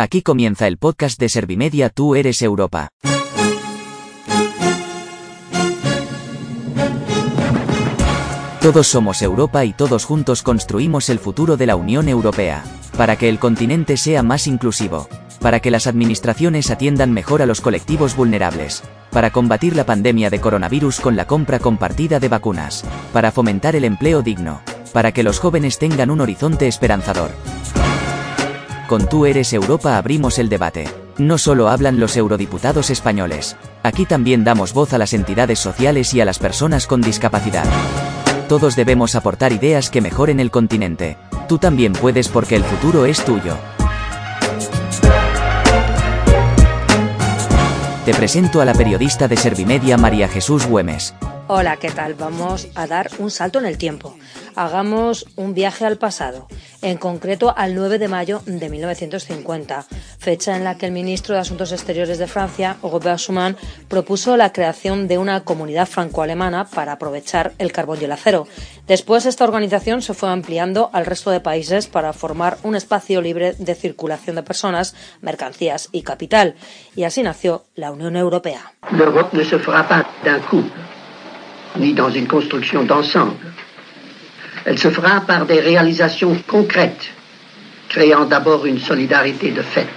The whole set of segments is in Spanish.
Aquí comienza el podcast de Servimedia Tú eres Europa. Todos somos Europa y todos juntos construimos el futuro de la Unión Europea, para que el continente sea más inclusivo, para que las administraciones atiendan mejor a los colectivos vulnerables, para combatir la pandemia de coronavirus con la compra compartida de vacunas, para fomentar el empleo digno, para que los jóvenes tengan un horizonte esperanzador. Con Tú eres Europa abrimos el debate. No solo hablan los eurodiputados españoles, aquí también damos voz a las entidades sociales y a las personas con discapacidad. Todos debemos aportar ideas que mejoren el continente. Tú también puedes porque el futuro es tuyo. Te presento a la periodista de Servimedia María Jesús Güemes. Hola, ¿qué tal? Vamos a dar un salto en el tiempo. Hagamos un viaje al pasado, en concreto al 9 de mayo de 1950, fecha en la que el ministro de Asuntos Exteriores de Francia, Robert Schuman, propuso la creación de una comunidad franco-alemana para aprovechar el carbón y el acero. Después esta organización se fue ampliando al resto de países para formar un espacio libre de circulación de personas, mercancías y capital. Y así nació la Unión Europea. ni dans une construction d'ensemble. Elle se fera par des réalisations concrètes, créant d'abord une solidarité de fait.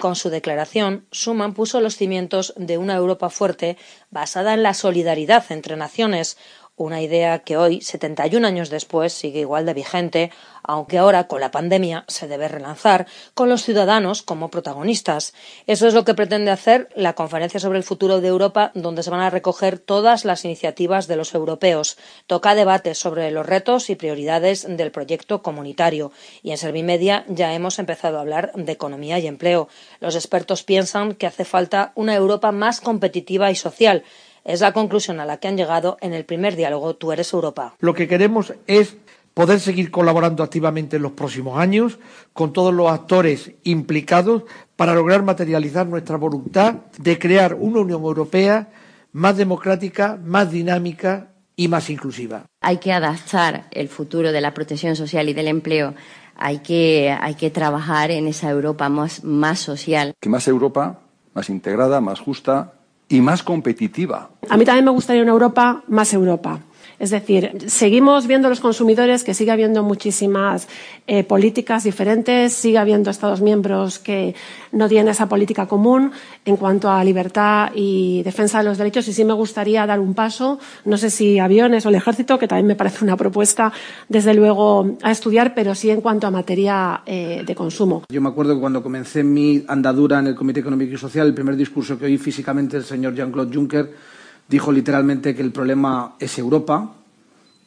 Con su declaración, Schuman puso los cimientos de una Europa fuerte basada en la solidaridad entre naciones, una idea que hoy, 71 años después, sigue igual de vigente, aunque ahora con la pandemia se debe relanzar, con los ciudadanos como protagonistas. Eso es lo que pretende hacer la Conferencia sobre el Futuro de Europa, donde se van a recoger todas las iniciativas de los europeos. Toca debates sobre los retos y prioridades del proyecto comunitario. Y en Servimedia ya hemos empezado a hablar de economía y empleo. Los expertos piensan que hace falta una Europa más competitiva y social es la conclusión a la que han llegado en el primer diálogo Tú eres Europa. Lo que queremos es poder seguir colaborando activamente en los próximos años con todos los actores implicados para lograr materializar nuestra voluntad de crear una Unión Europea más democrática, más dinámica y más inclusiva. Hay que adaptar el futuro de la protección social y del empleo. Hay que, hay que trabajar en esa Europa más, más social. Que más Europa, más integrada, más justa, y más competitiva. A mí también me gustaría una Europa más Europa. Es decir, seguimos viendo los consumidores que sigue habiendo muchísimas eh, políticas diferentes, sigue habiendo Estados miembros que no tienen esa política común en cuanto a libertad y defensa de los derechos. Y sí me gustaría dar un paso, no sé si aviones o el ejército, que también me parece una propuesta, desde luego, a estudiar, pero sí en cuanto a materia eh, de consumo. Yo me acuerdo que cuando comencé mi andadura en el Comité Económico y Social, el primer discurso que oí físicamente el señor Jean-Claude Juncker dijo literalmente que el problema es Europa,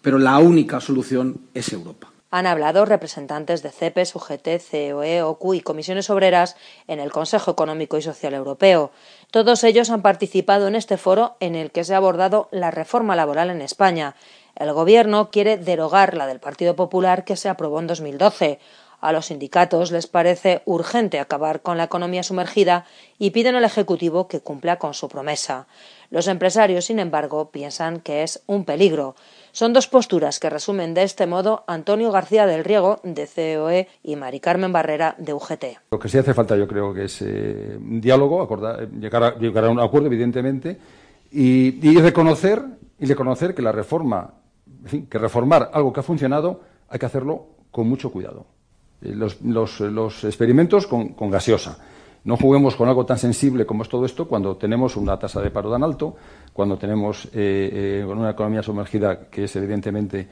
pero la única solución es Europa. Han hablado representantes de CEPES, UGT, COE, OCU y comisiones obreras en el Consejo Económico y Social Europeo. Todos ellos han participado en este foro en el que se ha abordado la reforma laboral en España. El Gobierno quiere derogar la del Partido Popular que se aprobó en 2012. A los sindicatos les parece urgente acabar con la economía sumergida y piden al Ejecutivo que cumpla con su promesa. Los empresarios, sin embargo, piensan que es un peligro. Son dos posturas que resumen de este modo Antonio García del Riego, de COE, y Mari Carmen Barrera, de UGT. Lo que sí hace falta, yo creo, que es eh, un diálogo, llegar, a, llegar, a, un acuerdo, evidentemente, y, reconocer, y reconocer que la reforma, en fin, que reformar algo que ha funcionado, hay que hacerlo con mucho cuidado. Eh, los experimentos con, con, gaseosa. No juguemos con algo tan sensible como es todo esto cuando tenemos una tasa de paro tan alto, cuando tenemos eh, eh, una economía sumergida que es evidentemente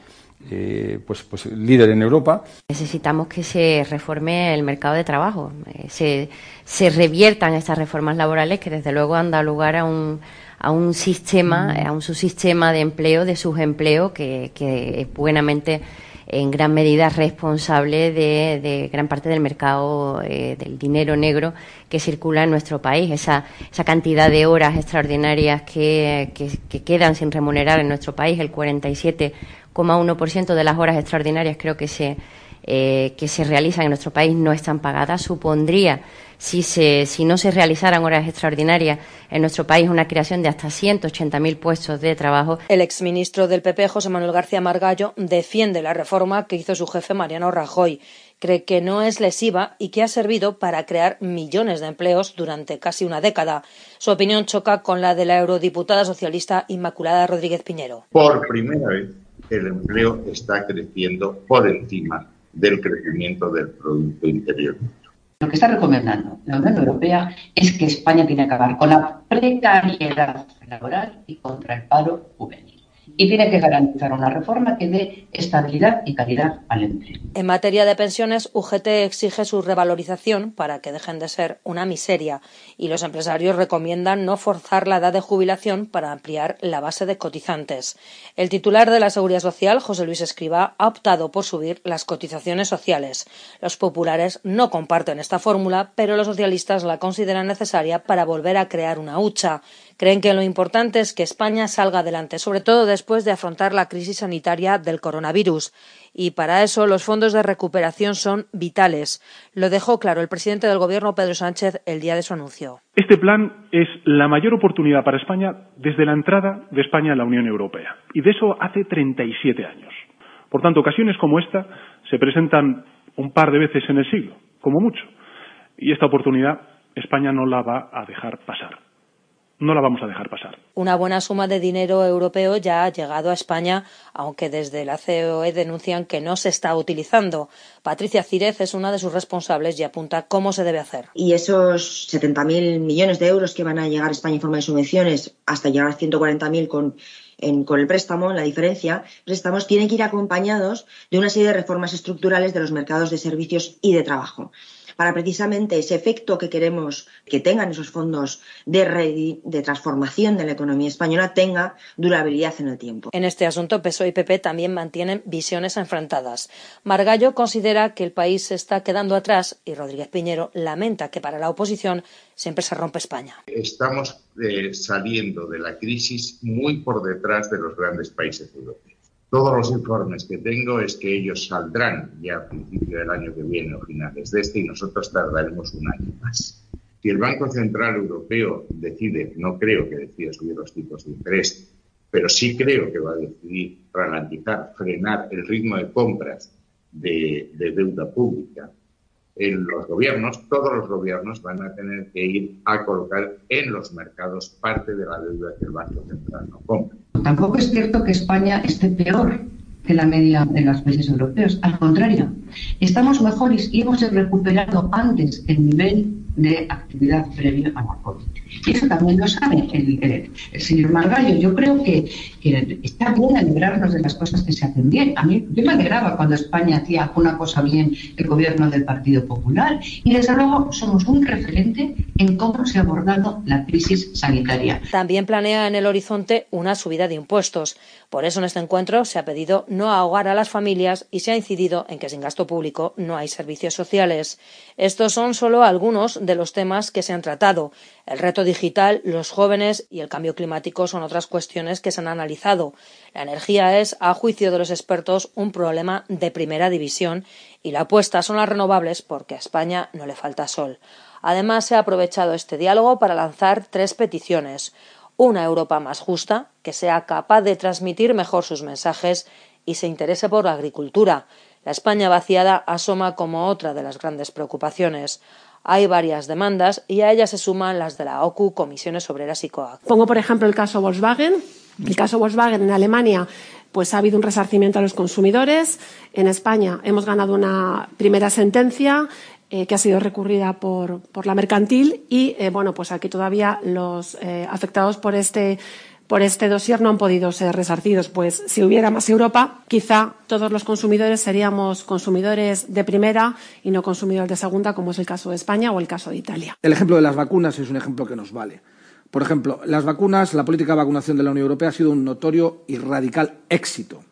eh, pues, pues líder en Europa. Necesitamos que se reforme el mercado de trabajo, eh, se, se reviertan estas reformas laborales que desde luego han dado lugar a un, a un sistema, a un subsistema de empleo, de subempleo que, que es buenamente en gran medida responsable de, gran parte del mercado eh, del dinero negro que circula en nuestro país. Esa, cantidad de horas extraordinarias que, que, quedan sin remunerar en nuestro país, el 47,1% de las horas extraordinarias creo que se, eh, que se realizan en nuestro país no están pagadas, supondría si, se, si no se realizaran horas extraordinarias en nuestro país, una creación de hasta 180.000 puestos de trabajo. El exministro del PP, José Manuel García Margallo, defiende la reforma que hizo su jefe Mariano Rajoy. cree que no es lesiva y que ha servido para crear millones de empleos durante casi una década. Su opinión choca con la de la eurodiputada socialista Inmaculada Rodríguez Piñero. Por primera vez, el empleo está creciendo por encima del crecimiento del Producto Interior lo que está recomendando la Unión Europea es que España tiene que acabar con la precariedad laboral y contra el paro juvenil y tiene que garantizar una reforma que dé estabilidad y calidad al empleo. En materia de pensiones, UGT exige su revalorización para que dejen de ser una miseria y los empresarios recomiendan no forzar la edad de jubilación para ampliar la base de cotizantes. El titular de la Seguridad Social, José Luis Escriba, ha optado por subir las cotizaciones sociales. Los populares no comparten esta fórmula, pero los socialistas la consideran necesaria para volver a crear una hucha. Creen que lo importante es que España salga adelante, sobre todo después de afrontar la crisis sanitaria del coronavirus. Y para eso los fondos de recuperación son vitales. Lo dejó claro el presidente del Gobierno, Pedro Sánchez, el día de su anuncio. Este plan es la mayor oportunidad para España desde la entrada de España en la Unión Europea. Y de eso hace 37 años. Por tanto, ocasiones como esta se presentan un par de veces en el siglo, como mucho. Y esta oportunidad España no la va a dejar pasar no la vamos a dejar pasar. Una buena suma de dinero europeo ya ha llegado a España, aunque desde la COE denuncian que no se está utilizando. Patricia Círez es una de sus responsables y apunta cómo se debe hacer. Y esos 70.000 millones de euros que van a llegar a España en forma de subvenciones, hasta llegar a 140.000 con con el préstamo, la diferencia, préstamos tienen que ir acompañados de una serie de reformas estructurales de los mercados de servicios y de trabajo para precisamente ese efecto que queremos que tengan esos fondos de, de transformación de la economía española tenga durabilidad en el tiempo. En este asunto, PSOE y PP también mantienen visiones enfrentadas. Margallo considera que el país se está quedando atrás y Rodríguez Piñero lamenta que para la oposición siempre se rompe España. Estamos eh, saliendo de la crisis muy por detrás de los grandes países europeos. Todos los informes que tengo es que ellos saldrán ya a principio del año que viene o finales de este y nosotros tardaremos un año más. Si el Banco Central Europeo decide, no creo que decida subir los tipos de interés, pero sí creo que va a decidir ralentizar, frenar el ritmo de compras de, de deuda pública en los gobiernos, todos los gobiernos van a tener que ir a colocar en los mercados parte de la deuda que el Banco Central no compra. Tampoco es cierto que España esté peor que la media de los países europeos. Al contrario, estamos mejores y hemos recuperado antes el nivel de actividad previa a la COVID. Y eso también lo sabe el, señor Margallo. Yo creo que, está bien alegrarnos de las cosas que se hacen bien. A mí, yo me alegraba cuando España hacía una cosa bien el gobierno del Partido Popular. Y desde luego somos un referente en cómo se ha abordado la crisis sanitaria. También planea en el horizonte una subida de impuestos. Por eso en este encuentro se ha pedido no ahogar a las familias y se ha incidido en que sin gasto público no hay servicios sociales. Estos son solo algunos de los temas que se han tratado. El reto digital, los jóvenes y el cambio climático son otras cuestiones que se han analizado. La energía es, a juicio de los expertos, un problema de primera división y la apuesta son las renovables porque a España no le falta sol. Además, se ha aprovechado este diálogo para lanzar tres peticiones. Una Europa más justa, que sea capaz de transmitir mejor sus mensajes y se interese por la agricultura. La España vaciada asoma como otra de las grandes preocupaciones. Hay varias demandas y a ellas se suman las de la OCU, Comisiones Obreras y COAC. Pongo, por ejemplo, el caso Volkswagen. El caso Volkswagen en Alemania, pues ha habido un resarcimiento a los consumidores. En España hemos ganado una primera sentencia eh, que ha sido recurrida por, por la mercantil y, eh, bueno, pues aquí todavía los eh, afectados por este por este dossier no han podido ser resarcidos, pues si hubiera más Europa, quizá todos los consumidores seríamos consumidores de primera y no consumidores de segunda, como es el caso de España o el caso de Italia. El ejemplo de las vacunas es un ejemplo que nos vale. Por ejemplo, las vacunas, la política de vacunación de la Unión Europea ha sido un notorio y radical éxito.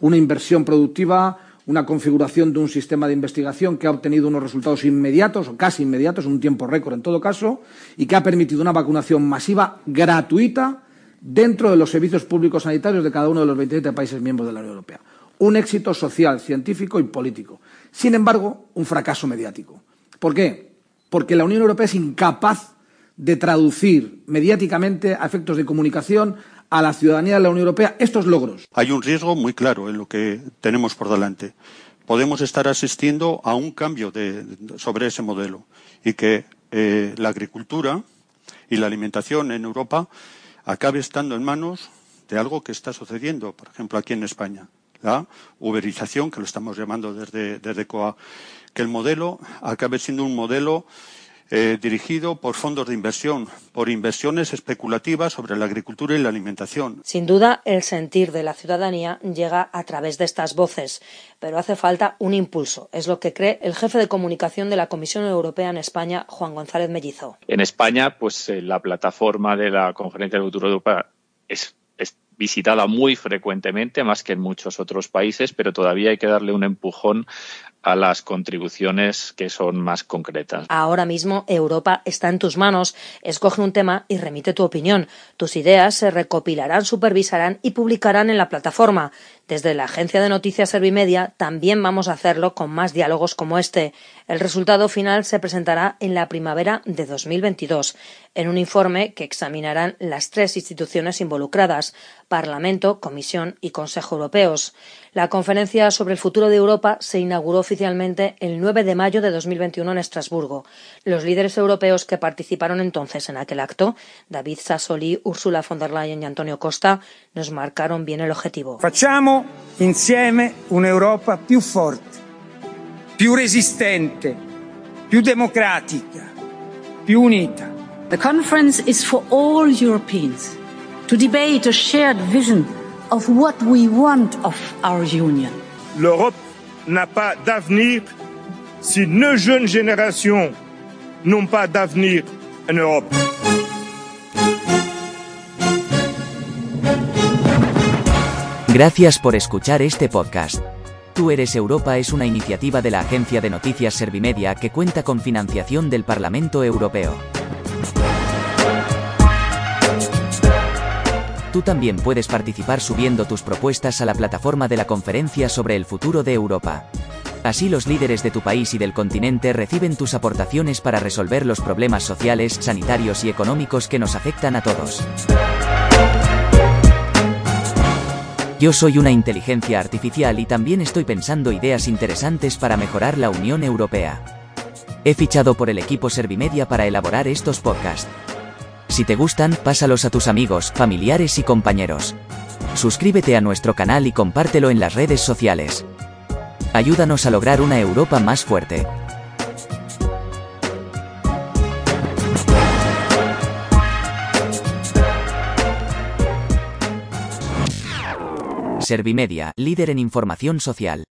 Una inversión productiva, una configuración de un sistema de investigación que ha obtenido unos resultados inmediatos o casi inmediatos, un tiempo récord en todo caso, y que ha permitido una vacunación masiva gratuita dentro de los servicios públicos sanitarios de cada uno de los 27 países miembros de la Unión Europea. Un éxito social, científico y político. Sin embargo, un fracaso mediático. ¿Por qué? Porque la Unión Europea es incapaz de traducir mediáticamente a efectos de comunicación a la ciudadanía de la Unión Europea estos logros. Hay un riesgo muy claro en lo que tenemos por delante podemos estar asistiendo a un cambio sobre ese modelo y que eh, la agricultura y la alimentación en Europa acabe estando en manos de algo que está sucediendo, por ejemplo, aquí en España, la uberización, que lo estamos llamando desde, desde COA, que el modelo acabe siendo un modelo eh, dirigido por fondos de inversión, por inversiones especulativas sobre la agricultura y la alimentación. Sin duda, el sentir de la ciudadanía llega a través de estas voces, pero hace falta un impulso. Es lo que cree el jefe de comunicación de la Comisión Europea en España, Juan González Mellizo. En España, pues eh, la plataforma de la Conferencia del Futuro de Europa es visitada muy frecuentemente, más que en muchos otros países, pero todavía hay que darle un empujón a las contribuciones que son más concretas. Ahora mismo Europa está en tus manos. Escoge un tema y remite tu opinión. Tus ideas se recopilarán, supervisarán y publicarán en la plataforma. Desde la agencia de noticias Servimedia también vamos a hacerlo con más diálogos como este. El resultado final se presentará en la primavera de 2022, en un informe que examinarán las tres instituciones involucradas Parlamento, Comisión y Consejo Europeos. La conferencia sobre el futuro de Europa se inauguró oficialmente el 9 de mayo de 2021 en Estrasburgo. Los líderes europeos que participaron entonces en aquel acto, David Sassoli, Ursula von der Leyen y Antonio Costa, nos marcaron bien el objetivo. Facciamo insieme un'Europa più forte, più resistente, più democratica, più unita. The conference is for all Europeans to debate a shared vision of what we want of our union. L'Europe n'a pas d'avenir si nos jeunes générations n'ont pas d'avenir en Europe. Gracias por escuchar este podcast. Tú eres Europa es una iniciativa de la agencia de noticias Servimedia que cuenta con financiación del Parlamento Europeo. Tú también puedes participar subiendo tus propuestas a la plataforma de la conferencia sobre el futuro de Europa. Así los líderes de tu país y del continente reciben tus aportaciones para resolver los problemas sociales, sanitarios y económicos que nos afectan a todos. Yo soy una inteligencia artificial y también estoy pensando ideas interesantes para mejorar la Unión Europea. He fichado por el equipo Servimedia para elaborar estos podcasts. Si te gustan, pásalos a tus amigos, familiares y compañeros. Suscríbete a nuestro canal y compártelo en las redes sociales. Ayúdanos a lograr una Europa más fuerte. Servimedia, líder en información social.